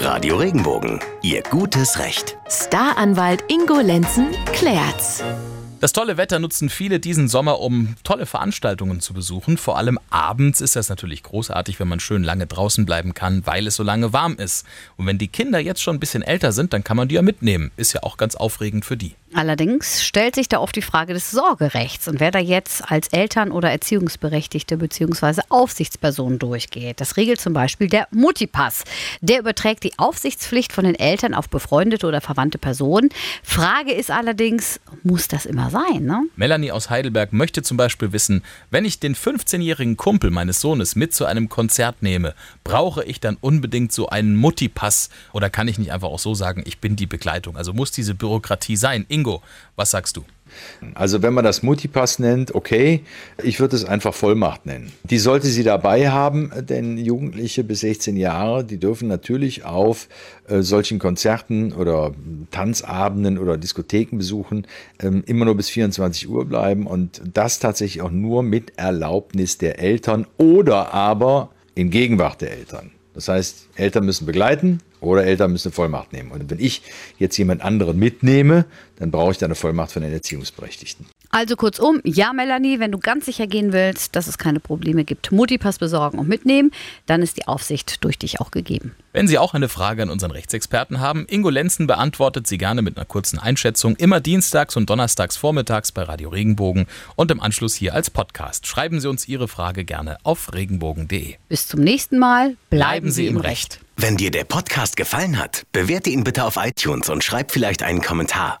Radio Regenbogen, Ihr gutes Recht. Staranwalt Ingo Lenzen klärt's. Das tolle Wetter nutzen viele diesen Sommer, um tolle Veranstaltungen zu besuchen. Vor allem abends ist das natürlich großartig, wenn man schön lange draußen bleiben kann, weil es so lange warm ist. Und wenn die Kinder jetzt schon ein bisschen älter sind, dann kann man die ja mitnehmen. Ist ja auch ganz aufregend für die. Allerdings stellt sich da oft die Frage des Sorgerechts und wer da jetzt als Eltern oder Erziehungsberechtigte bzw. Aufsichtsperson durchgeht. Das regelt zum Beispiel der Muttipass. Der überträgt die Aufsichtspflicht von den Eltern auf befreundete oder verwandte Personen. Frage ist allerdings, muss das immer sein? Ne? Melanie aus Heidelberg möchte zum Beispiel wissen, wenn ich den 15-jährigen Kumpel meines Sohnes mit zu einem Konzert nehme, brauche ich dann unbedingt so einen Muttipass oder kann ich nicht einfach auch so sagen, ich bin die Begleitung? Also muss diese Bürokratie sein? Ingo, was sagst du? Also wenn man das Multipass nennt, okay, ich würde es einfach Vollmacht nennen. Die sollte sie dabei haben, denn Jugendliche bis 16 Jahre, die dürfen natürlich auf äh, solchen Konzerten oder Tanzabenden oder Diskotheken besuchen, ähm, immer nur bis 24 Uhr bleiben und das tatsächlich auch nur mit Erlaubnis der Eltern oder aber in Gegenwart der Eltern. Das heißt, Eltern müssen begleiten oder Eltern müssen eine Vollmacht nehmen. Und wenn ich jetzt jemand anderen mitnehme, dann brauche ich da eine Vollmacht von den Erziehungsberechtigten. Also kurzum, ja, Melanie, wenn du ganz sicher gehen willst, dass es keine Probleme gibt, Multipass besorgen und mitnehmen, dann ist die Aufsicht durch dich auch gegeben. Wenn Sie auch eine Frage an unseren Rechtsexperten haben, Ingo Lenzen beantwortet sie gerne mit einer kurzen Einschätzung, immer dienstags und donnerstags vormittags bei Radio Regenbogen und im Anschluss hier als Podcast. Schreiben Sie uns Ihre Frage gerne auf regenbogen.de. Bis zum nächsten Mal, bleiben, Bleiben Sie im Recht. Wenn dir der Podcast gefallen hat, bewerte ihn bitte auf iTunes und schreib vielleicht einen Kommentar.